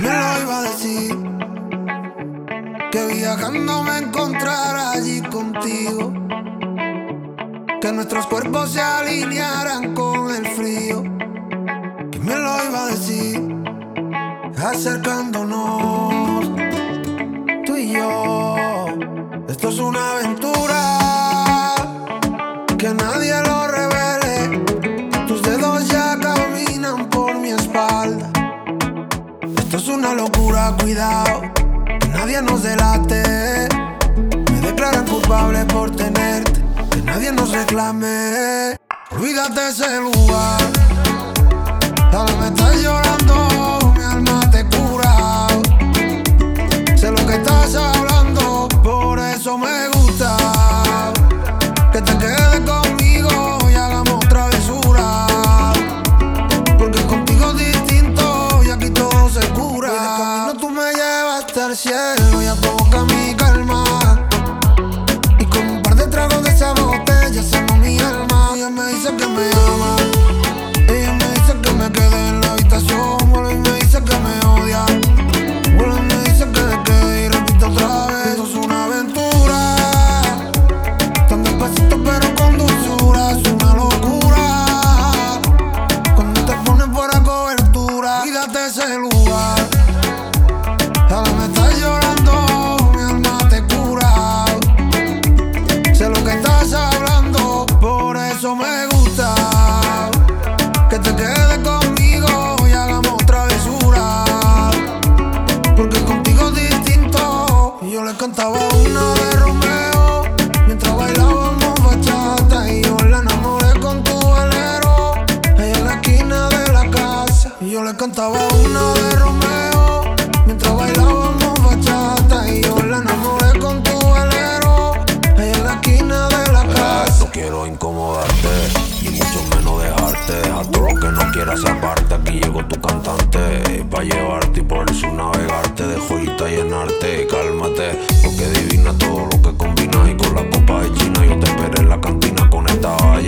me lo iba a decir? Que viajando me encontrara allí contigo. Que nuestros cuerpos se alinearan con el frío. Que me lo iba a decir? Acercándonos, tú y yo. Esto es una aventura cuidado, que nadie nos delate. Me declaran culpable por tenerte, que nadie nos reclame. Olvídate ese lugar, tal me estás llorando, mi alma te cura. Sé lo que estás hablando, por eso me gusta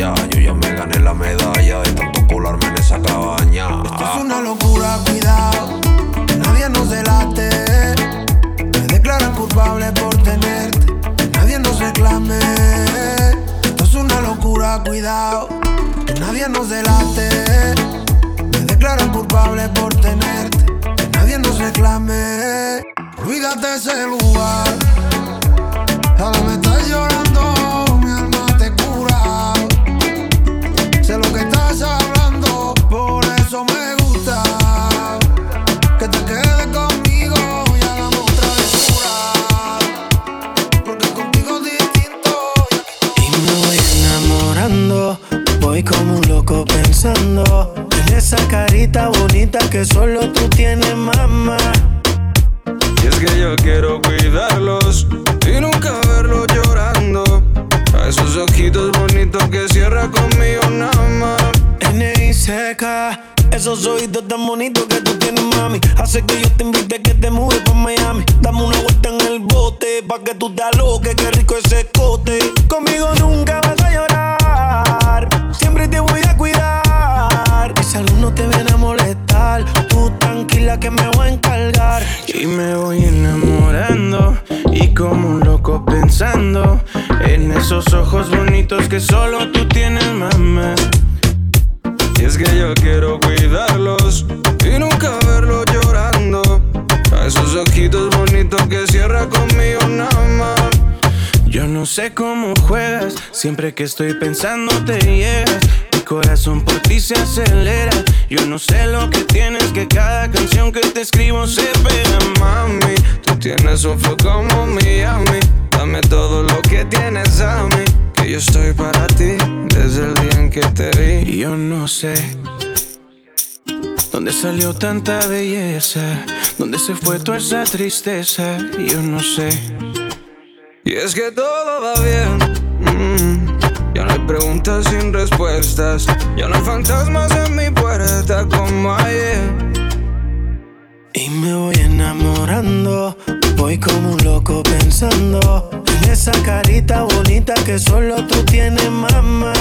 Yo ya me gané la medalla de tanto colarme en esa cabaña. Esto es una locura, cuidado. Que nadie nos delate. Me declaran culpable por tenerte. Que nadie nos reclame. Esto es una locura, cuidado. Que nadie nos delate. Me declaran culpable por tenerte. Que nadie nos reclame. Olvídate ese lugar. Esa carita bonita que solo tú tienes, mamá. Y es que yo quiero cuidarlos y nunca verlos llorando. A esos ojitos bonitos que cierra conmigo nada más. N.I.C.K. Esos oídos tan bonitos que tú tienes, mami. Hace que yo te invite a que te mudes pa' Miami. Dame una vuelta en el bote, pa' que tú te aloques, qué rico ese cote. Conmigo nunca vas a llorar. Tranquila que me voy a encargar. Y me voy enamorando y como un loco pensando en esos ojos bonitos que solo tú tienes, mamá. Y es que yo quiero cuidarlos y nunca verlos llorando. A esos ojitos bonitos que cierra conmigo nada más. Yo no sé cómo juegas, siempre que estoy pensando te llegas. Corazón por ti se acelera. Yo no sé lo que tienes, que cada canción que te escribo se pega, mami. Tú tienes un flow como Miami. Dame todo lo que tienes a mí. Que yo estoy para ti desde el día en que te vi. Yo no sé dónde salió tanta belleza, dónde se fue toda esa tristeza. Yo no sé. Y es que todo va bien preguntas sin respuestas. Ya no hay fantasmas en mi puerta como ayer. Y me voy enamorando, voy como un loco pensando en esa carita bonita que solo tú tienes, mamá.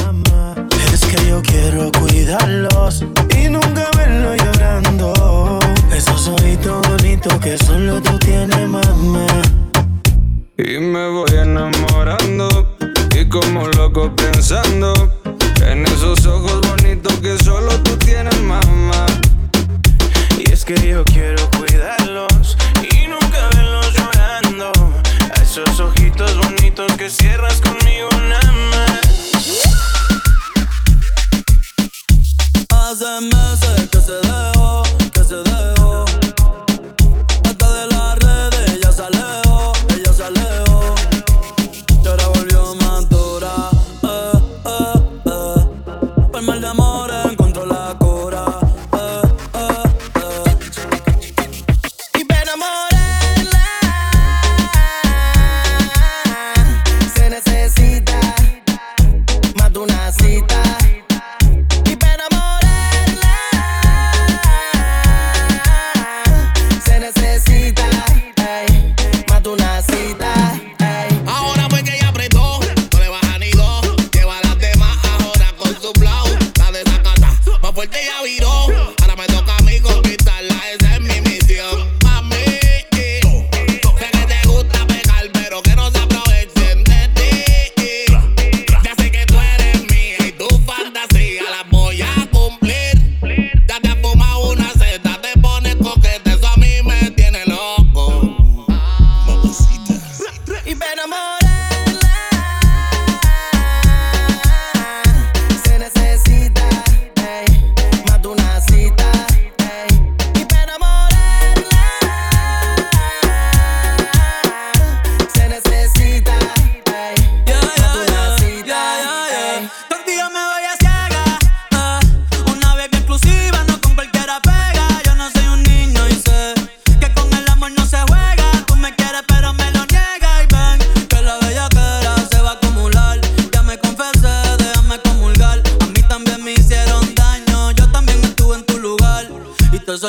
Mamá, es que yo quiero cuidarlos y nunca verlo llorando. Esos ojitos bonitos que solo tú tienes, mamá. Y me voy enamorando como loco pensando en esos ojos bonitos que solo tú tienes, mamá. Y es que yo quiero cuidarlos y nunca verlos llorando. A esos ojitos bonitos que cierras conmigo nada. Hace meses que se dejó, que se dejó.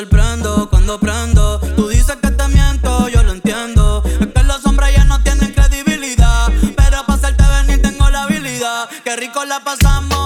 sorprendo cuando prendo. Tú dices que te miento, yo lo entiendo. Es que los hombres ya no tienen credibilidad. Pero para hacerte venir tengo la habilidad. Qué rico la pasamos.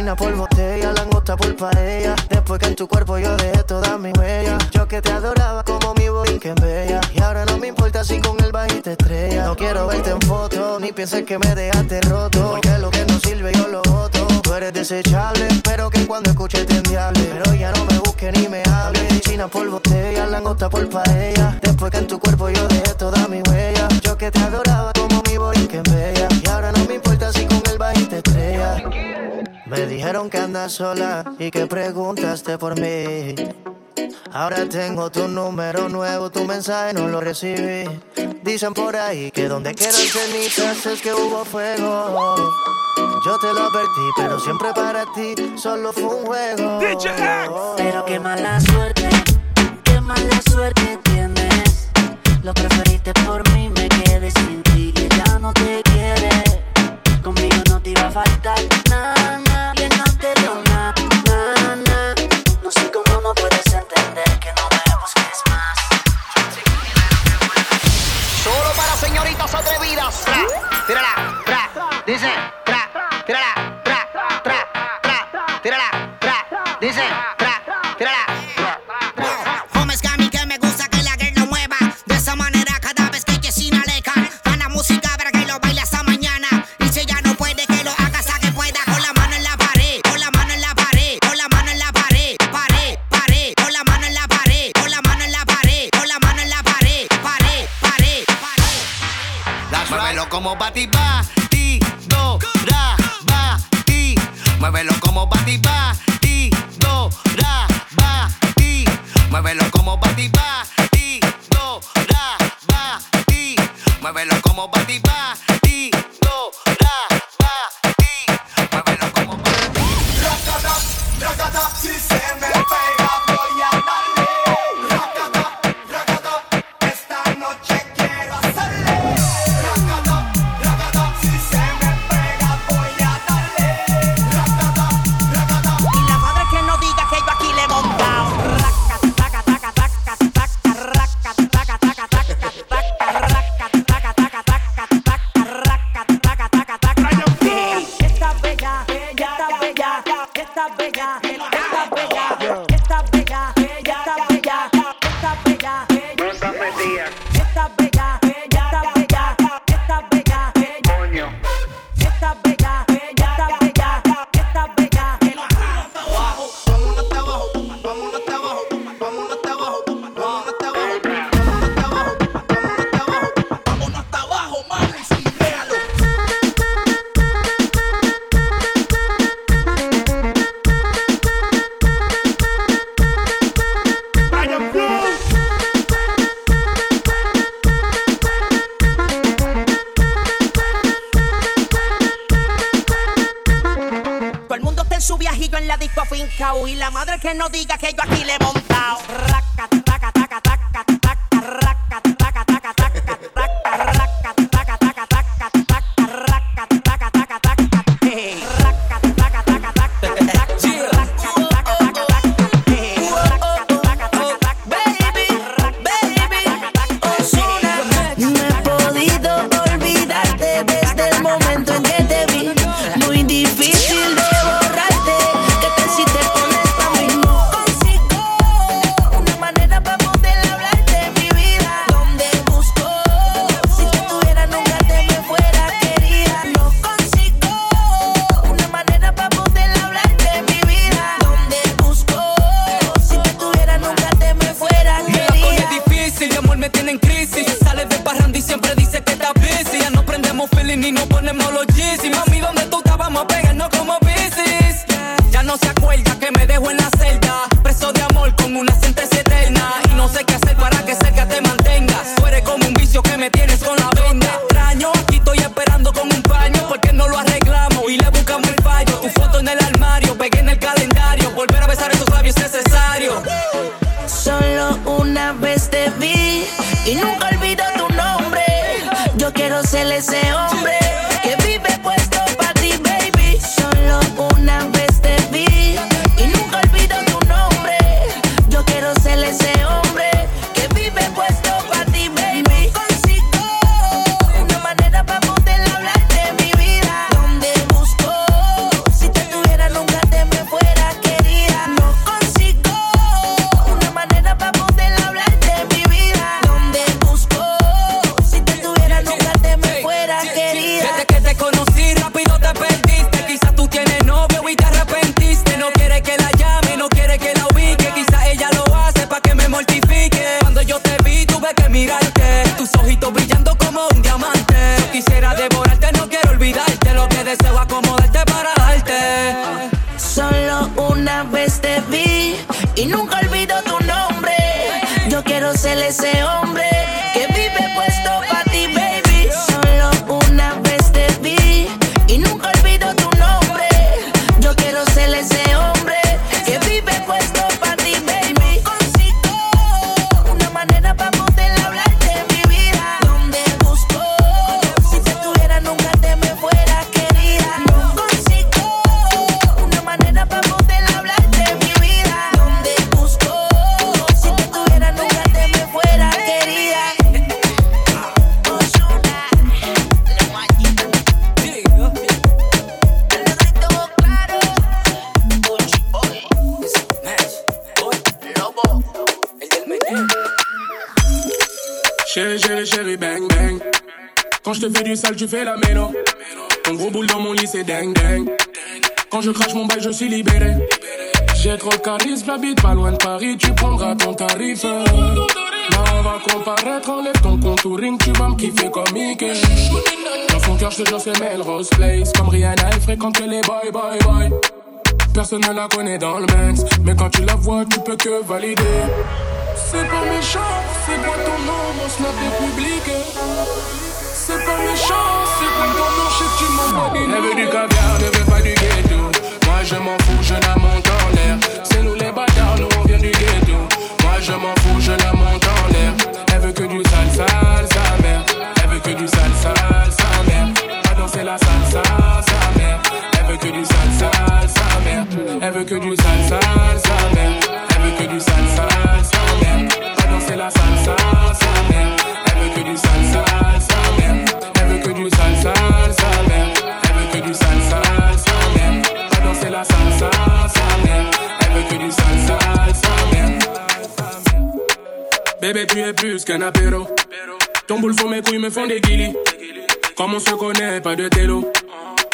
China por botella, langosta por paella. Después que en tu cuerpo yo dejé toda mi huella. Yo que te adoraba como mi que bella. Y ahora no me importa si con el baile te estrella. No quiero verte en foto, ni pienses que me dejaste roto. Porque lo que no sirve yo lo voto. Tú eres desechable, pero que cuando escuches te endiable. Pero ya no me busques ni me hables. China por botella, langosta por paella. Después que en tu cuerpo yo dejé toda mi huella. Yo que te adoraba como mi que bella. Y ahora no me importa si con el baile me dijeron que andas sola y que preguntaste por mí. Ahora tengo tu número nuevo, tu mensaje no lo recibí. Dicen por ahí que donde quedan cenizas es que hubo fuego. Yo te lo advertí, pero siempre para ti solo fue un juego. Pero qué mala suerte, qué mala suerte tienes. Lo preferiste por mí, me quedé sin ti y ya no te quiere. Conmigo no te iba a faltar nada. Ne la connaît dans le mais quand tu la vois, tu peux que valider. C'est pas méchant, c'est quoi ton nom, mon snap est public. C'est pas méchant, c'est quoi ton nom, je sais que tu m'envoies des Elle veut du caviar, ne veut pas du ghetto. Moi je m'en fous, je la monte Elle veut que du sale, sa mère. Elle veut que du sale, sa mère. Danser la salsa, sa mère. Elle veut que du sale, sa mère. Elle veut que du sale, sa mère. Elle veut que du sale, sa mère. Danser la salsa. Elle veut que du sale, sa mère. Bébé, tu es plus qu'un apéro. Ton boule sur mes couilles me font des guilis. Comme on se connaît, pas de télo.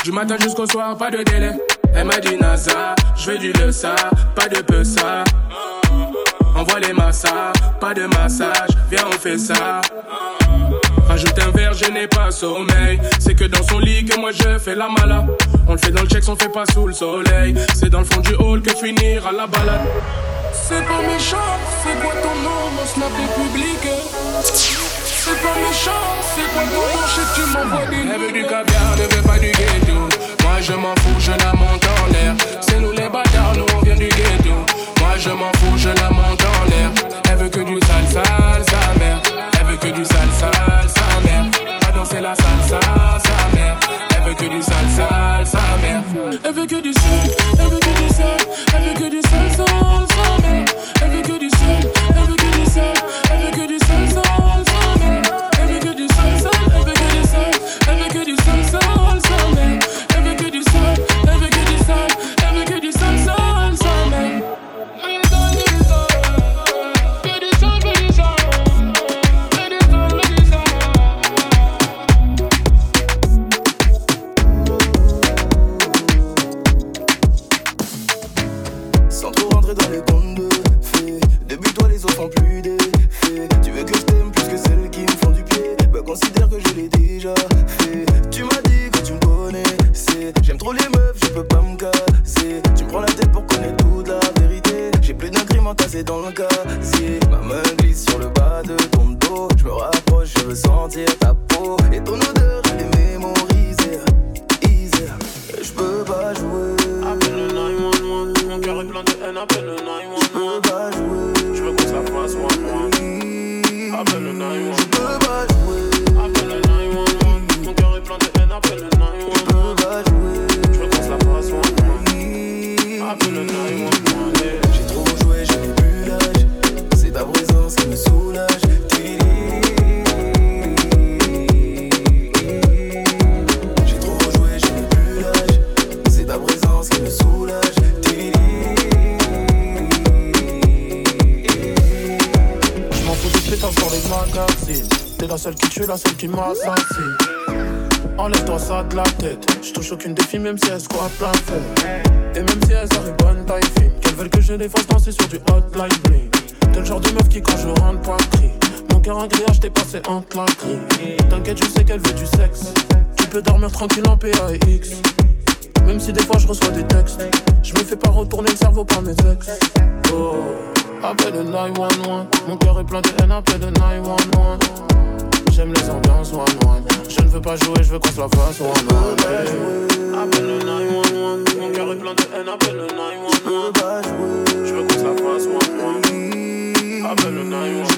Du matin jusqu'au soir, pas de délai. Elle m'a dit NASA, je veux du le ça, pas de peu ça. Envoie les massas, pas de massage, viens on fait ça. Rajoute un verre, je n'ai pas sommeil. C'est que dans son lit que moi je fais la mala. On le fait dans le check, on fait pas sous le soleil. C'est dans le fond du hall que finira la balade. C'est pas méchant, c'est quoi ton nom, mon snap est public. C'est pas méchant, c'est quoi ton nom, je tu m'envoies des Elle veut du caviar, ne veut pas du ghetto. Moi je m'en fous, je la monte en l'air. C'est nous les bâtards, nous on vient du ghetto. Moi je m'en fous, je la monte en l'air. Elle veut que du sale, sale, sa mère. Elle veut que du sale, sale, sa mère. Va danser la salsa, sa mère. Elle veut que du sale, sale, sa mère. Elle veut que du sale, elle veut crime entassé dans le casier. Ma main glisse sur le bas de ton dos. Je me rapproche, je veux sentir ta peau. Et ton odeur, je l'ai mémorisée. Je peux pas jouer. Appelle le 911, mon cœur est plein de haine, appelle le 911. Je peux pas jouer. Je veux qu'on ça fasse moi, moi. Appelle le 911. sensible à ce que tu m'as senti. Enlève-toi ça de la tête. Je touche aucune des filles, même si elles squattent la fête. Et même si elles arrivent bonne taille fine, qu'elles veulent que je les fasse danser sur du hotline bling. T'es le genre de meuf qui, quand je rentre, pas crie. Mon cœur en grillage, t'es passé en la. T'inquiète, je sais qu'elle veut du sexe. Tu peux dormir tranquille en PAX. Même si des fois je reçois des textes, je me fais pas retourner le cerveau par mes ex. Oh, appelle le 911. Mon cœur est plein de haine, appelle le 911 j'aime les ambiances one one Je ne veux pas jouer, je veux qu'on se la fasse one one Appelle le 911 Mon cœur est plein de haine, appelle le 911 Je veux qu'on se la fasse one one Appelle le 911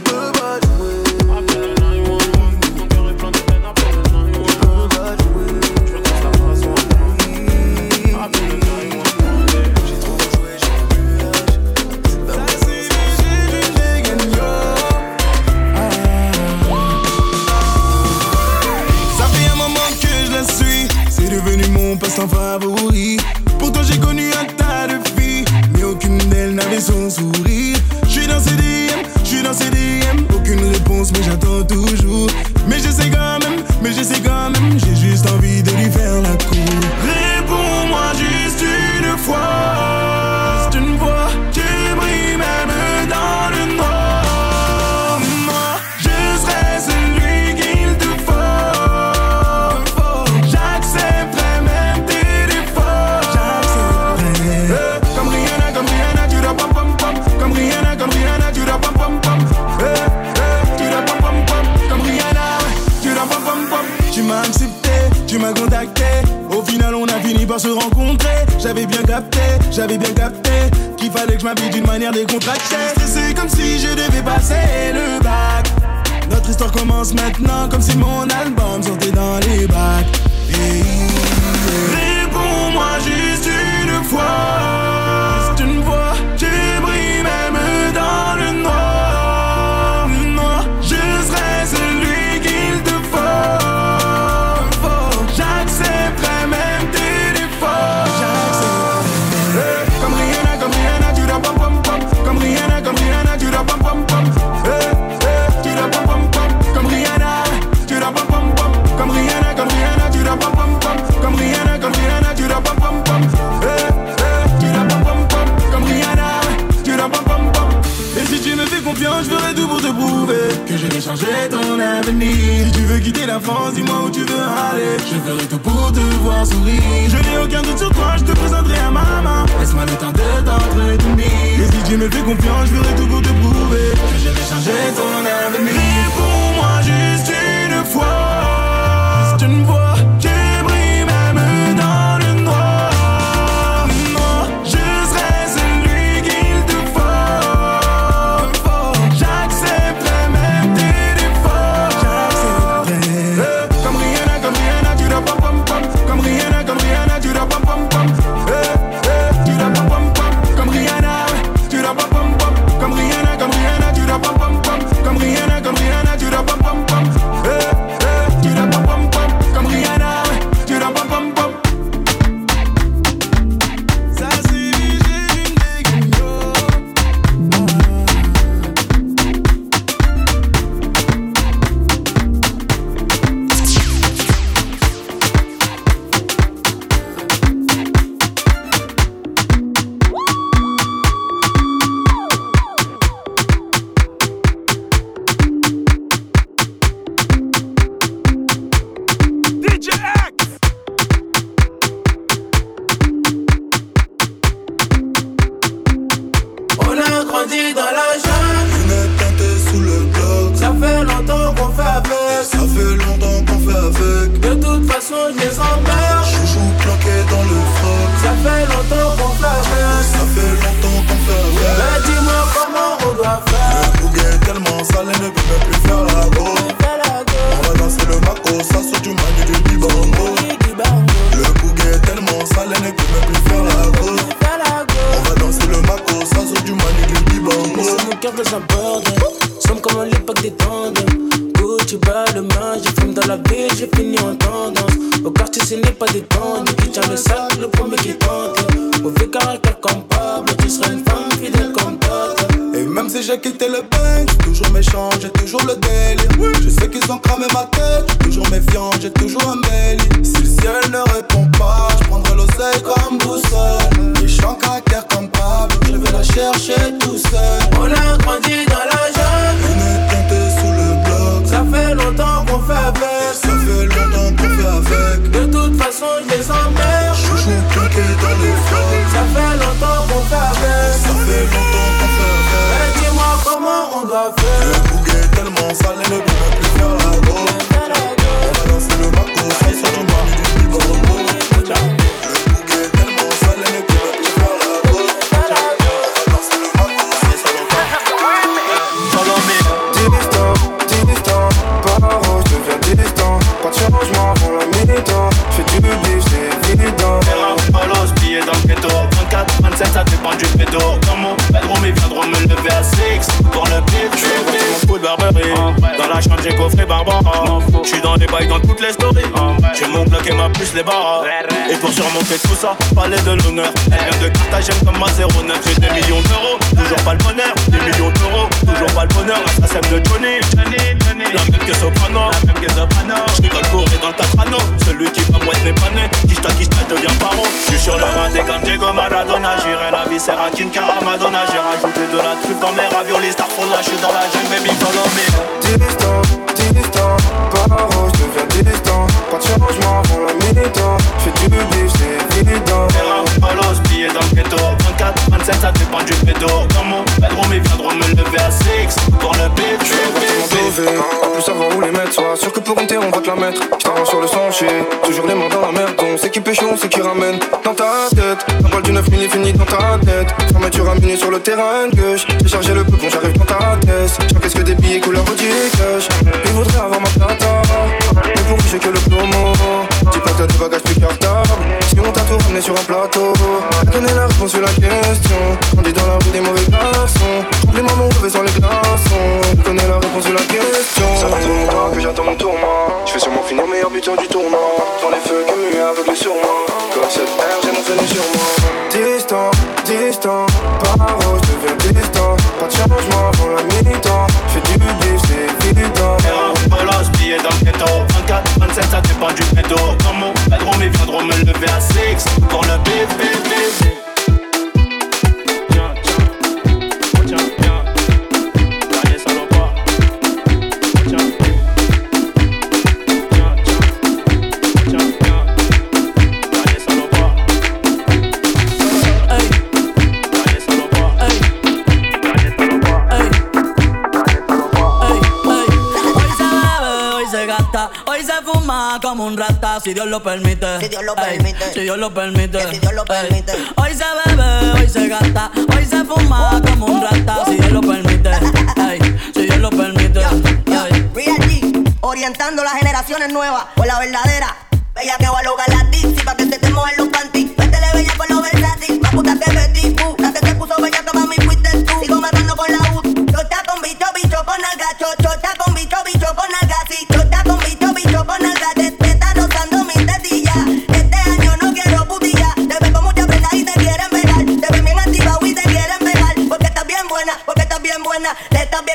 mon passe-temps favori. Pourtant j'ai connu un tas de filles, mais aucune d'elles n'avait son sourire. J'suis dans ces DM, j'suis dans ces DM, aucune réponse mais j'attends toujours. Mais j'essaie quand même, mais j'essaie quand même. se rencontrer, j'avais bien capté, j'avais bien capté qu'il fallait que je m'habille d'une manière décontractée. C'est comme si je devais passer le bac. Notre histoire commence maintenant comme si mon album sortait dans les bacs. dis-moi où tu veux aller. Je ferai tout pour te voir sourire. Je n'ai aucun doute sur toi, je te présenterai à ma maman. Laisse-moi le temps de t'entrer Et si tu me fais confiance, je ferai tout pour te prouver que je vais changer ton avenir. Le terrain de gauche. J'ai chargé le peu quand j'arrive ta tête. J'encaisse que des billets couleur Audi cash. Ils voudraient avoir ma plata, mais pour j'ai que le plomo. Dis pas que t'as des bagages plus cartables. Si on t'a tout sur un plateau, connaît la réponse sur la question. On dit dans la rue des mauvais garçons. Les mamans revêt sur les glaçons. Connaît la réponse sur la question. Ça fait longtemps que j'attends mon tournoi. Je fais sûrement finir meilleur buteur du tournoi. Dans les feux comme muet aveugle sur moi. Comme cette air, j'ai mon fenu sur moi. Distant, paro, je deviens distant. Pas de changement pour la mi-temps. J'fais du bif, c'est évident. Polos, billets dans le ghetto 24, 27, ça dépend du pédo Dans mon bedroom, ils viendront me lever à 6 Pour le bif, bif, bif, como un rata, si Dios lo permite. Si Dios lo Ey, permite. Si Dios lo permite. Que si Dios lo Ey. permite. Hoy se bebe, hoy se gasta, hoy se fuma como un rata, si Dios lo permite. Ey, Si Dios lo permite. Real G, orientando las generaciones nuevas por la verdadera. Bella que va a lograr la Dixie pa' que te te en los panties. Métele bella con los versátil, más puta que Betty Boo. La que te puso bella que mami fuiste tú. Sigo matando con la U. Chota con bicho, bicho con alga. Cho, chota con bicho, bicho con alga.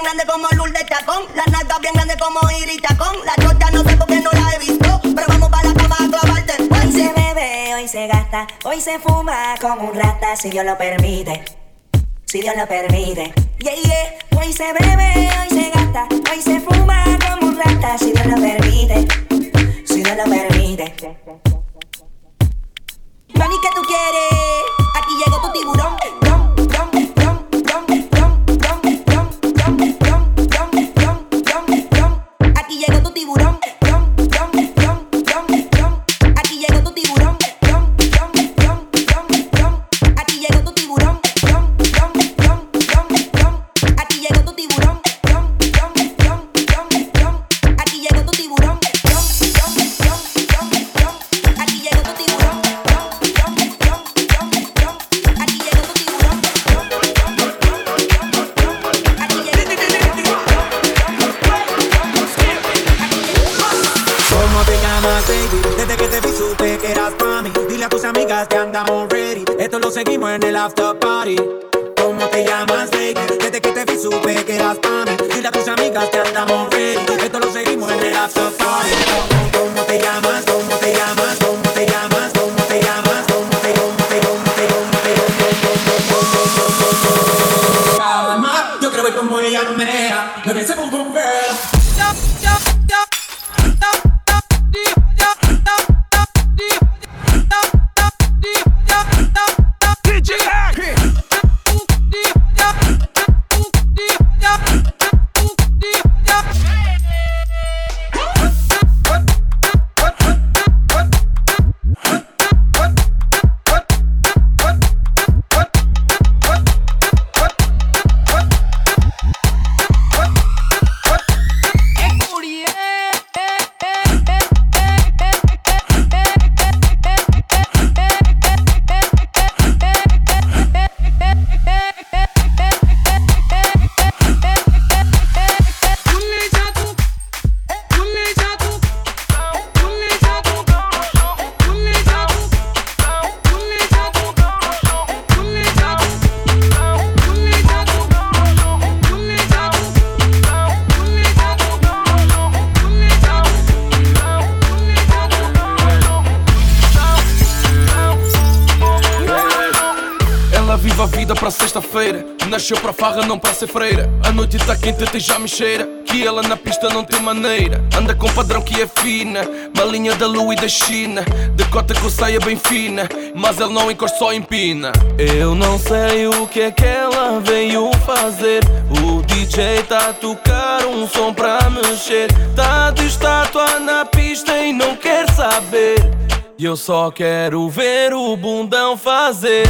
Grande como Lourdes Chacón. Las nalgas bien grandes como Iris Chacón. La chota no sé por qué no la he visto. Pero vamos para la cama a clavarte. Hoy se bebe, hoy se gasta, hoy se fuma como un rata, si Dios lo permite. Si Dios lo permite. Yeah, yeah. Hoy se bebe, hoy se gasta, hoy se fuma como un rata, si Dios lo permite. Si Dios lo permite. Mami, ¿qué tú quieres? Aquí llegó tu tiburón. Ser freira. A noite tá quente, até já me cheira. Que ela na pista não tem maneira. Anda com padrão que é fina. Malinha da lua e da China. Decota com saia bem fina. Mas ele não encosta, só empina. Eu não sei o que é que ela veio fazer. O DJ tá a tocar um som pra mexer. Tá de estátua na pista e não quer saber. E eu só quero ver o bundão fazer.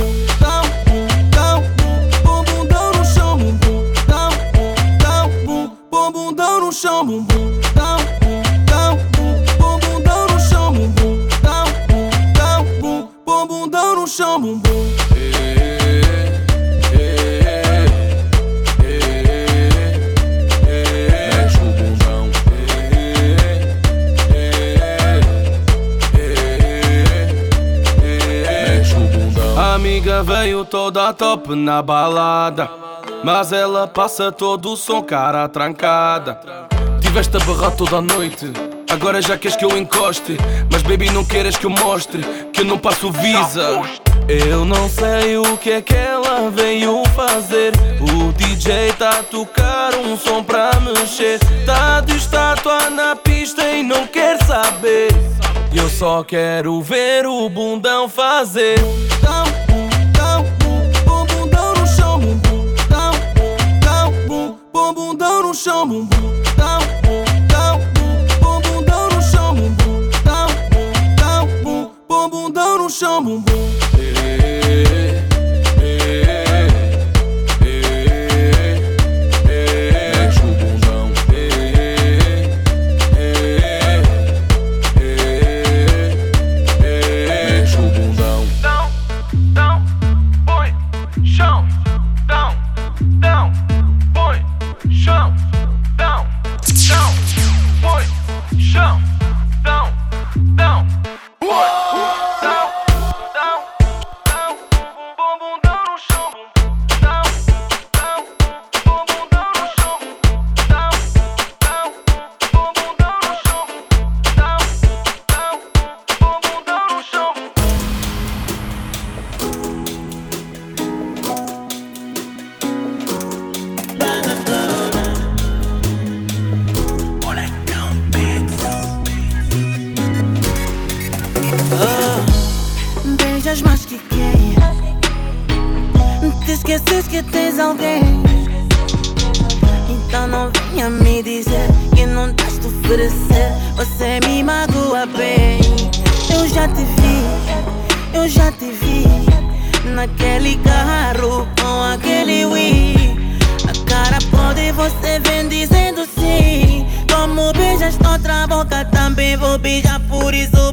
Toda top na balada. Mas ela passa todo o som, cara trancada. Tiveste a barrar toda a noite. Agora já queres que eu encoste. Mas baby, não queres que eu mostre. Que eu não passo visa. Eu não sei o que é que ela veio fazer. O DJ tá a tocar um som pra mexer. Tá de estátua na pista e não quer saber. Eu só quero ver o bundão fazer. Dá chão, bum bum. Dá um bum, dá um bum, bum bundão no chão, bum bum. Dá um bum, dá um bum, bum bundão no chão, bum que tens alguém. Então não venha me dizer que não estás te oferecer. Você me magoa bem. Eu já te vi, eu já te vi. Naquele carro com aquele Wii. A cara pode você vem dizendo sim. Como beijas outra boca, também vou beijar, por isso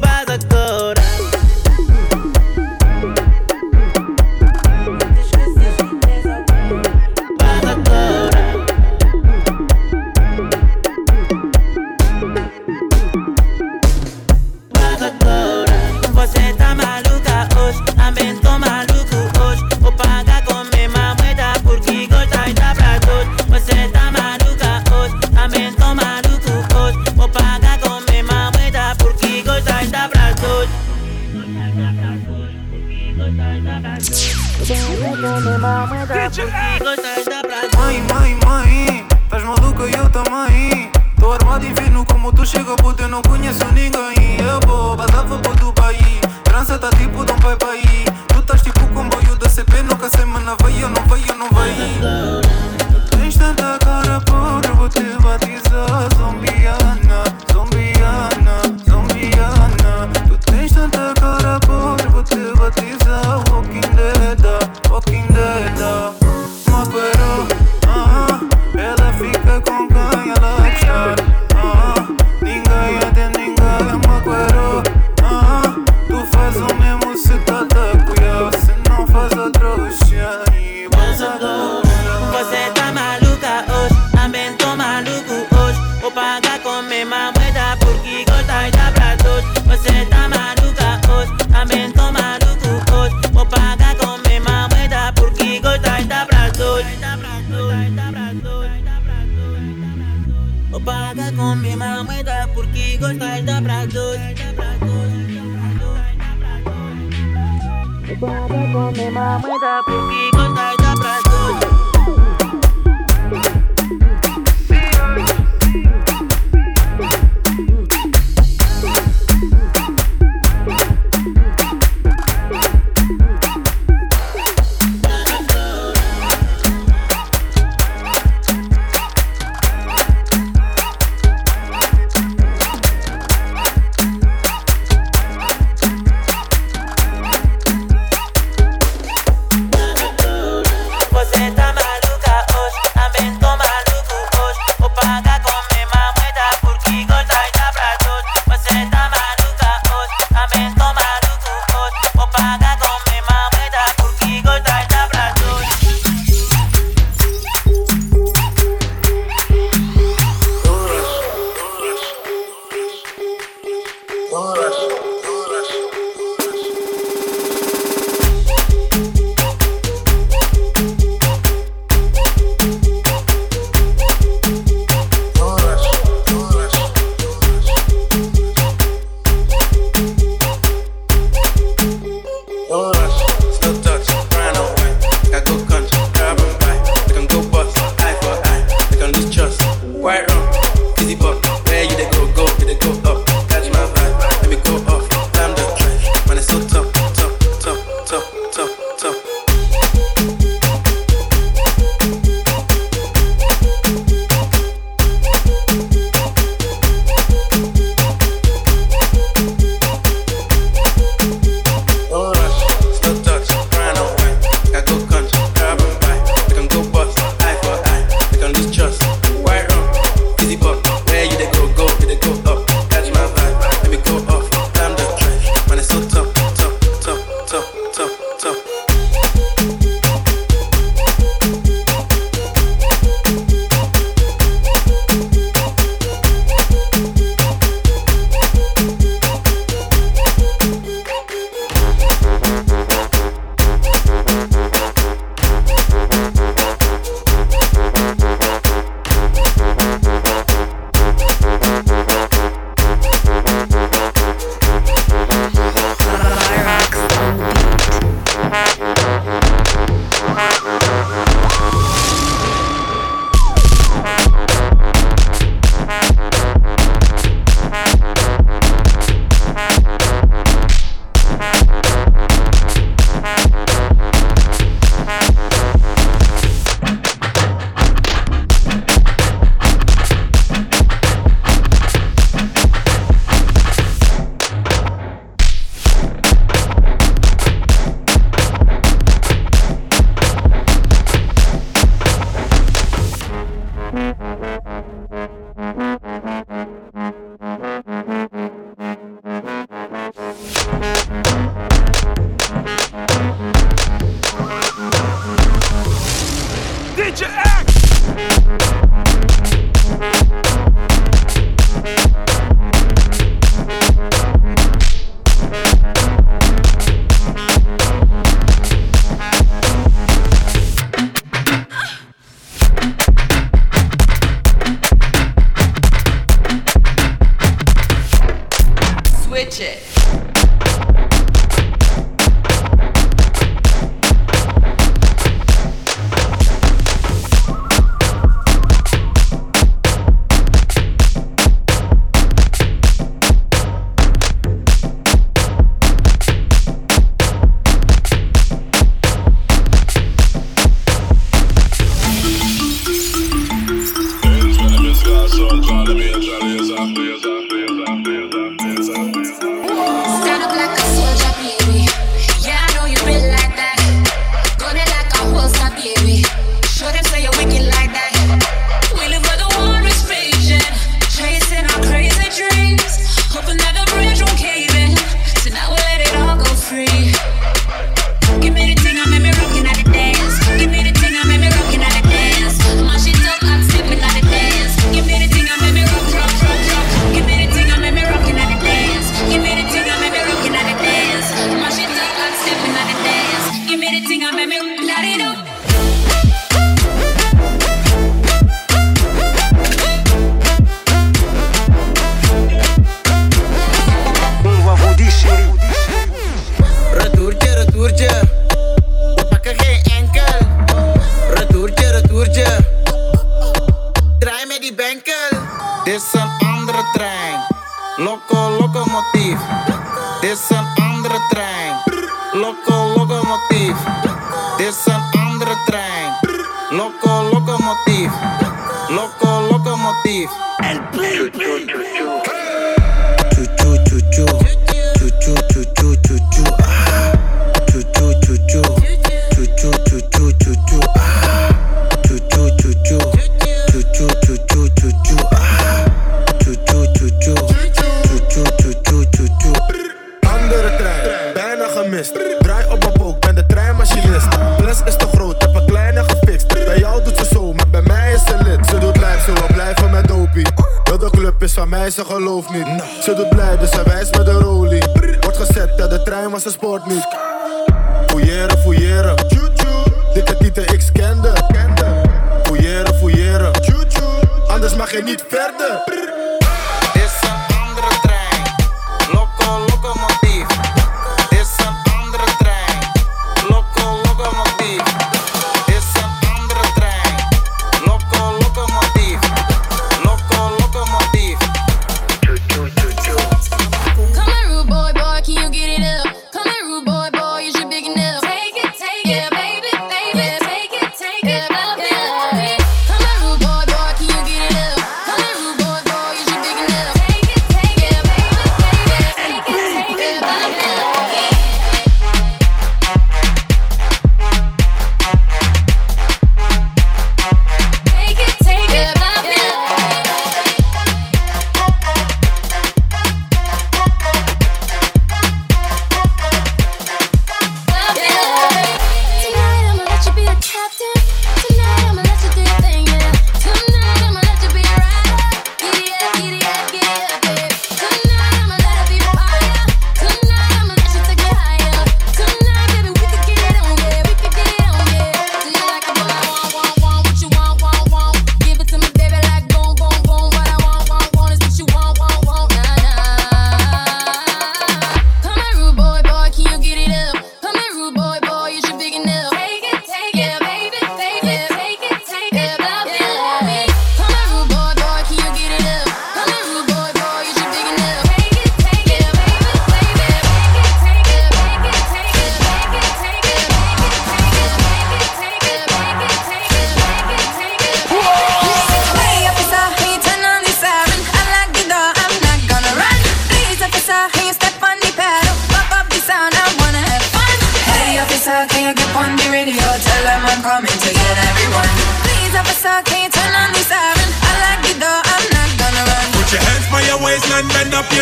hoofd niet.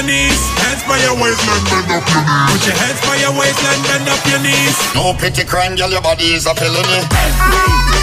knees. Hands by your waistline, bend up your knees. Put your hands by your waistline, bend up your knees. No pity crime, girl, your body is a felony.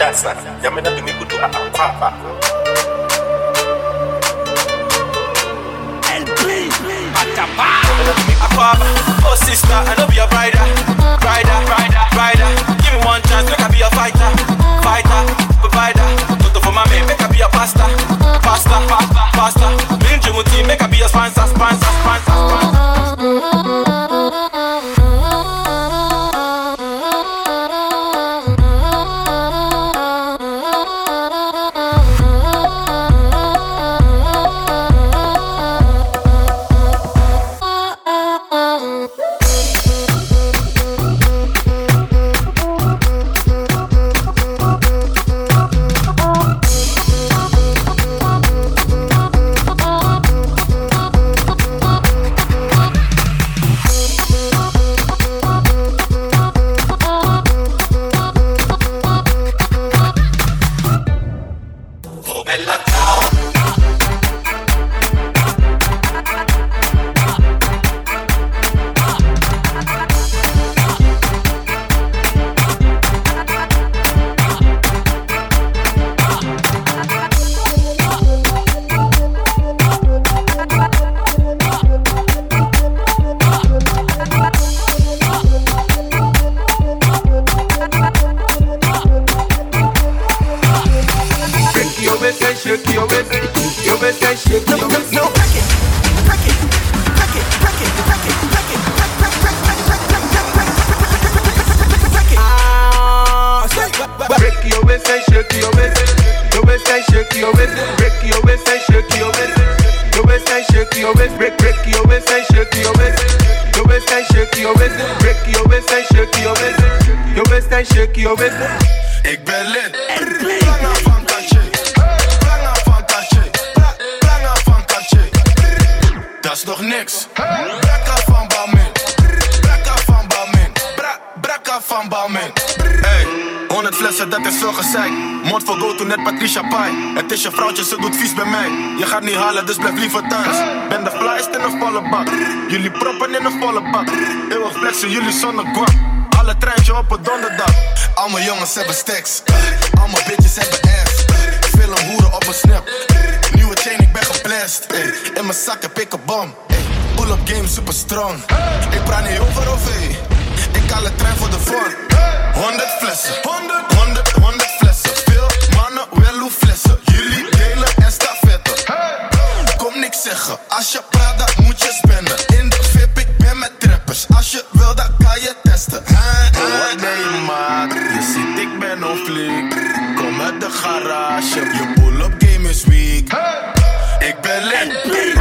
That's not. Yeah, van Balmin. Hey, 100 flessen, dat is veel gezeik. Mond voor go to net Patricia Pai. Het is je vrouwtje, ze doet vies bij mij. Je gaat niet halen, dus blijf liever thuis. Ben de flyest in een volle bak. Jullie proppen in een volle bak. Eeuwig flexen, jullie zonder guap. Alle treintje op een donderdag. Allemaal jongens hebben stacks. Allemaal bitches hebben ass. Veel een hoeren op een snap. Nieuwe chain, ik ben geblest. Ey. In mijn zak heb ik een bom. Pull-up game super strong. Ik praat niet over OV. Ik haal een trein voor de vorm. 100 flessen. 100, 100, 100 flessen. Veel mannen willen flessen. Jullie delen en stafetten. Kom niks zeggen. Als je praat, dan moet je spenden. In de VIP, ik ben met trappers. Als je wil, dan kan je testen. Ben je maat? Je ziet, ik ben op flik. Kom uit de garage. Je pull-up game is weak. Ik ben lid.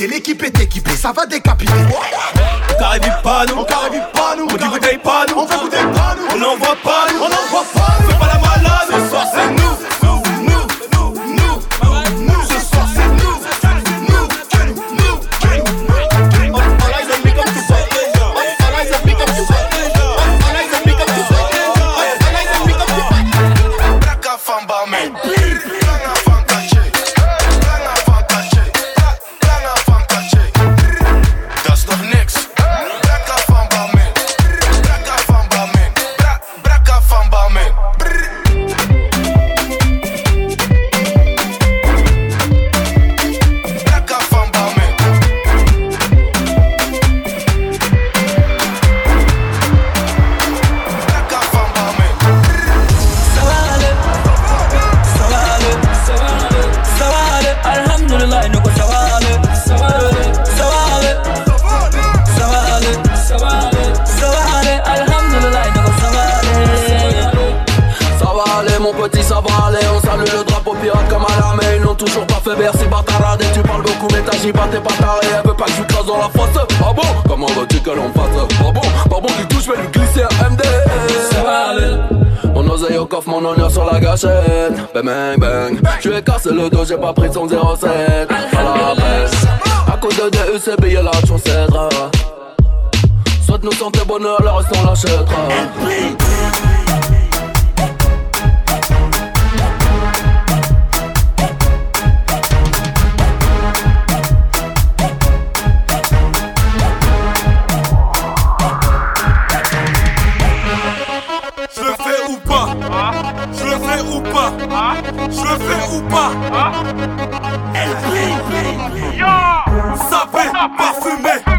Bas-côté. L'équipe est équipée, ça va décapiter. On carré pas nous, on carré pas nous, on dit bouteille pas nous, on fait goûter pas nous, on n'envoie pas t'agis pas, t'es pas taré Elle veut pas que je crase dans la fosse Ah bon? Comment veux-tu que l'on fasse? Ah bon? Pas bon du tout, je vais lui glisser un MD Mon oseille au coffre, mon honneur sur la gâchette. Bang bang bang. Je ai cassé le dos, j'ai pas pris son 07 À la baisse cause de DUCB y'a la chance Soit nous santé bonheur, le reste on l'achètera ou pas. Elle brille, parfumée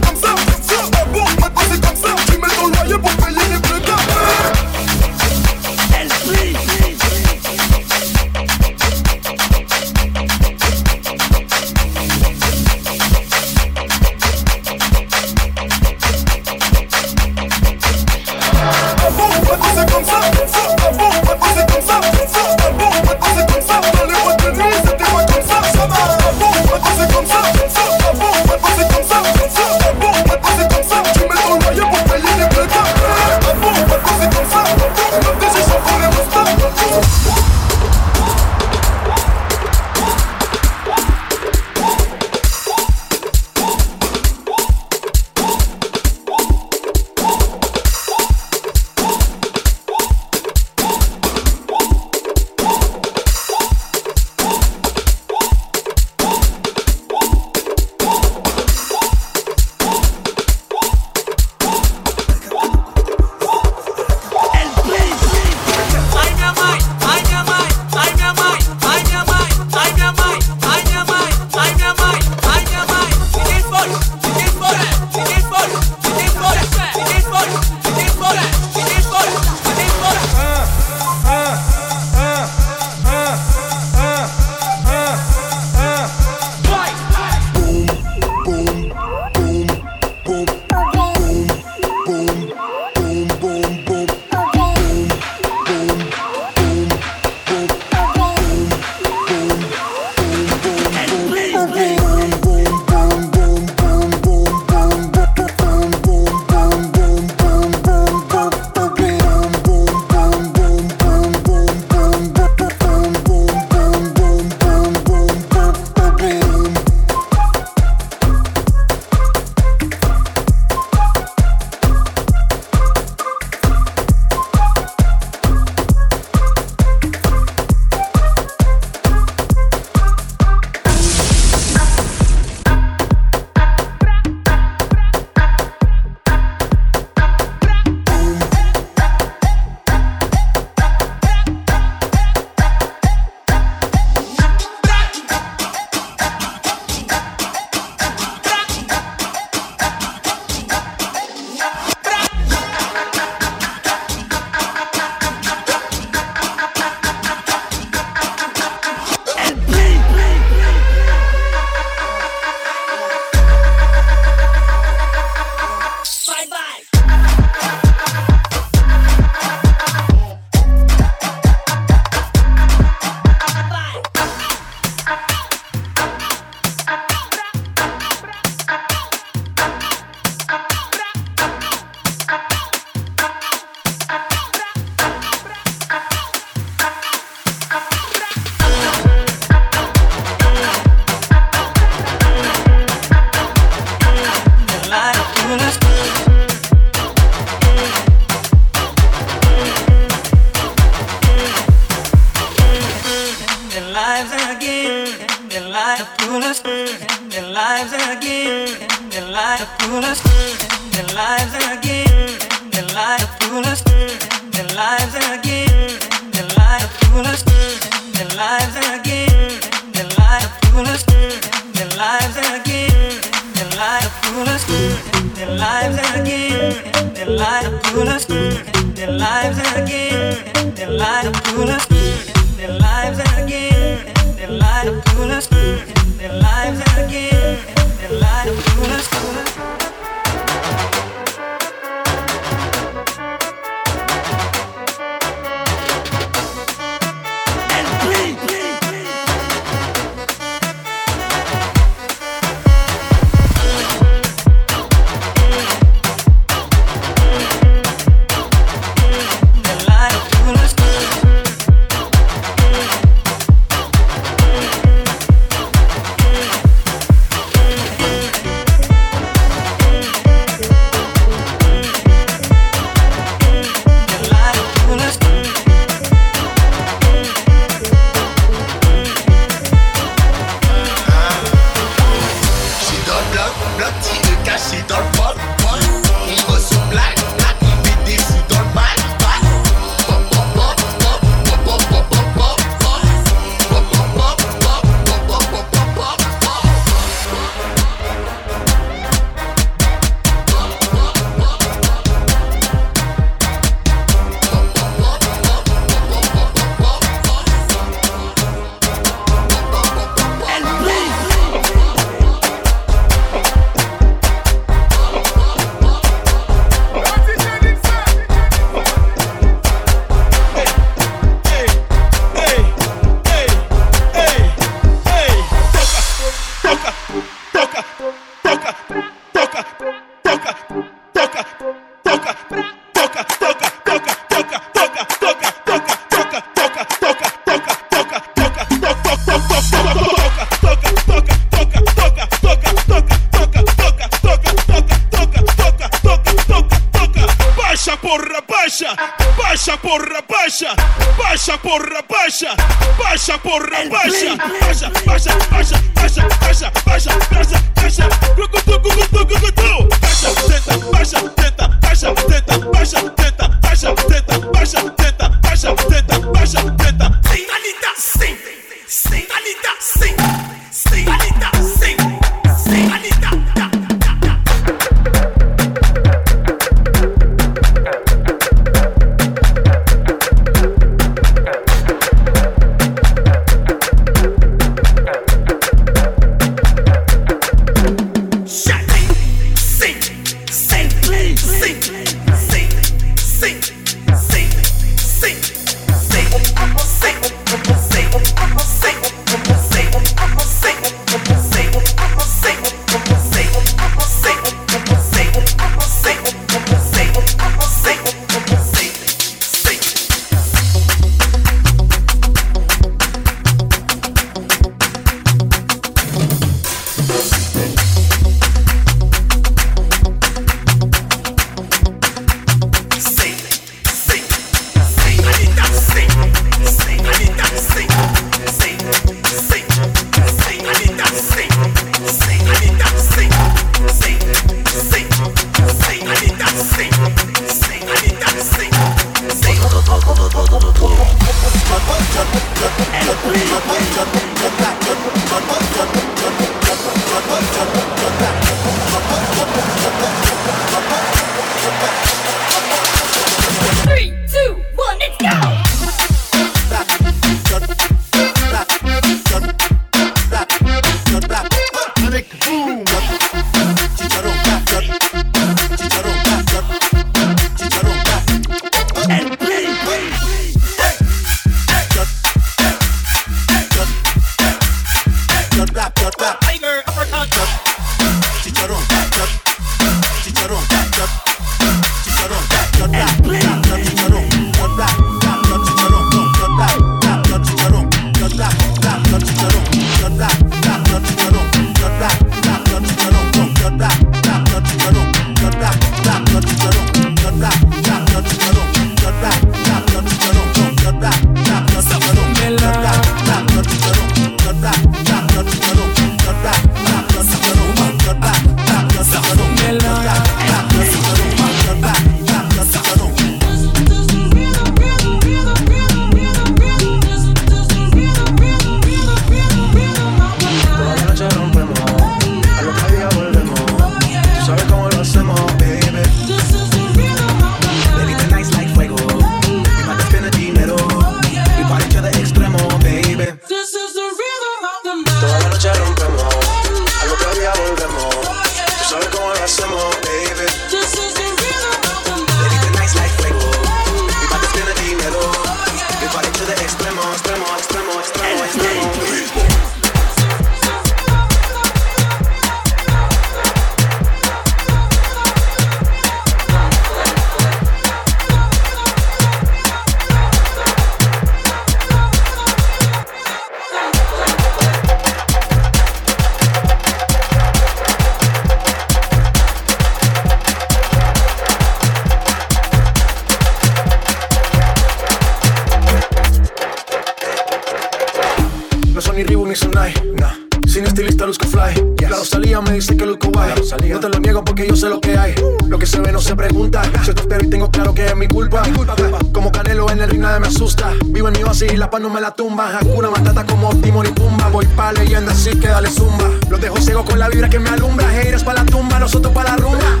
en el ring nadie me asusta. Vivo en mi oasis y la paz no me la tumba. Hakuna Matata como Timor y Pumba. Voy pa' leyenda, así que dale zumba. Los dejo ciego con la vibra que me alumbra. Haters pa' la tumba, nosotros pa' la rumba.